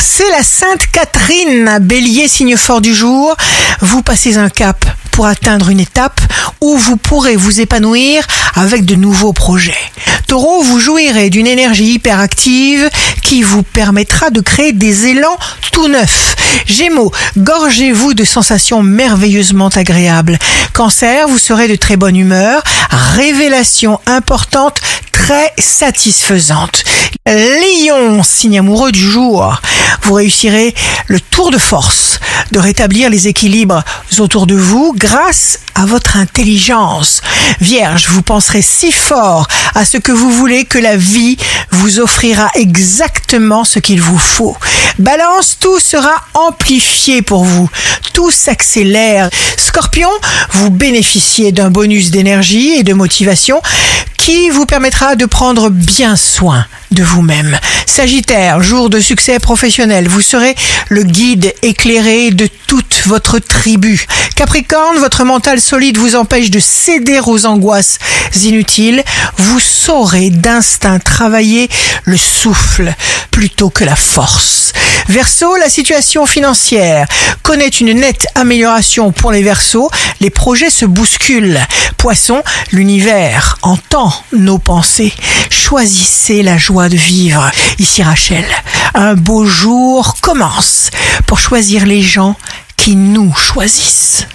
c'est la Sainte Catherine, bélier signe fort du jour. Vous passez un cap pour atteindre une étape où vous pourrez vous épanouir avec de nouveaux projets. Taureau, vous jouirez d'une énergie hyperactive qui vous permettra de créer des élans tout neufs. Gémeaux, gorgez-vous de sensations merveilleusement agréables. Cancer, vous serez de très bonne humeur. Révélation importante, très satisfaisante. Lion, signe amoureux du jour, vous réussirez le tour de force de rétablir les équilibres autour de vous grâce à votre intelligence. Vierge, vous penserez si fort à ce que vous voulez que la vie vous offrira exactement ce qu'il vous faut. Balance, tout sera amplifié pour vous. Tout s'accélère. Scorpion, vous bénéficiez d'un bonus d'énergie et de motivation qui vous permettra de prendre bien soin de vous-même. Sagittaire, jour de succès professionnel, vous serez le guide éclairé de toute votre tribu. Capricorne, votre mental solide vous empêche de céder aux angoisses inutiles. Vous saurez d'instinct travailler le souffle plutôt que la force. Verseau, la situation financière connaît une nette amélioration pour les Verseaux. Les projets se bousculent. Poisson, l'univers entend nos pensées. Choisissez la joie de vivre. Ici Rachel, un beau jour commence pour choisir les gens qui nous choisissent.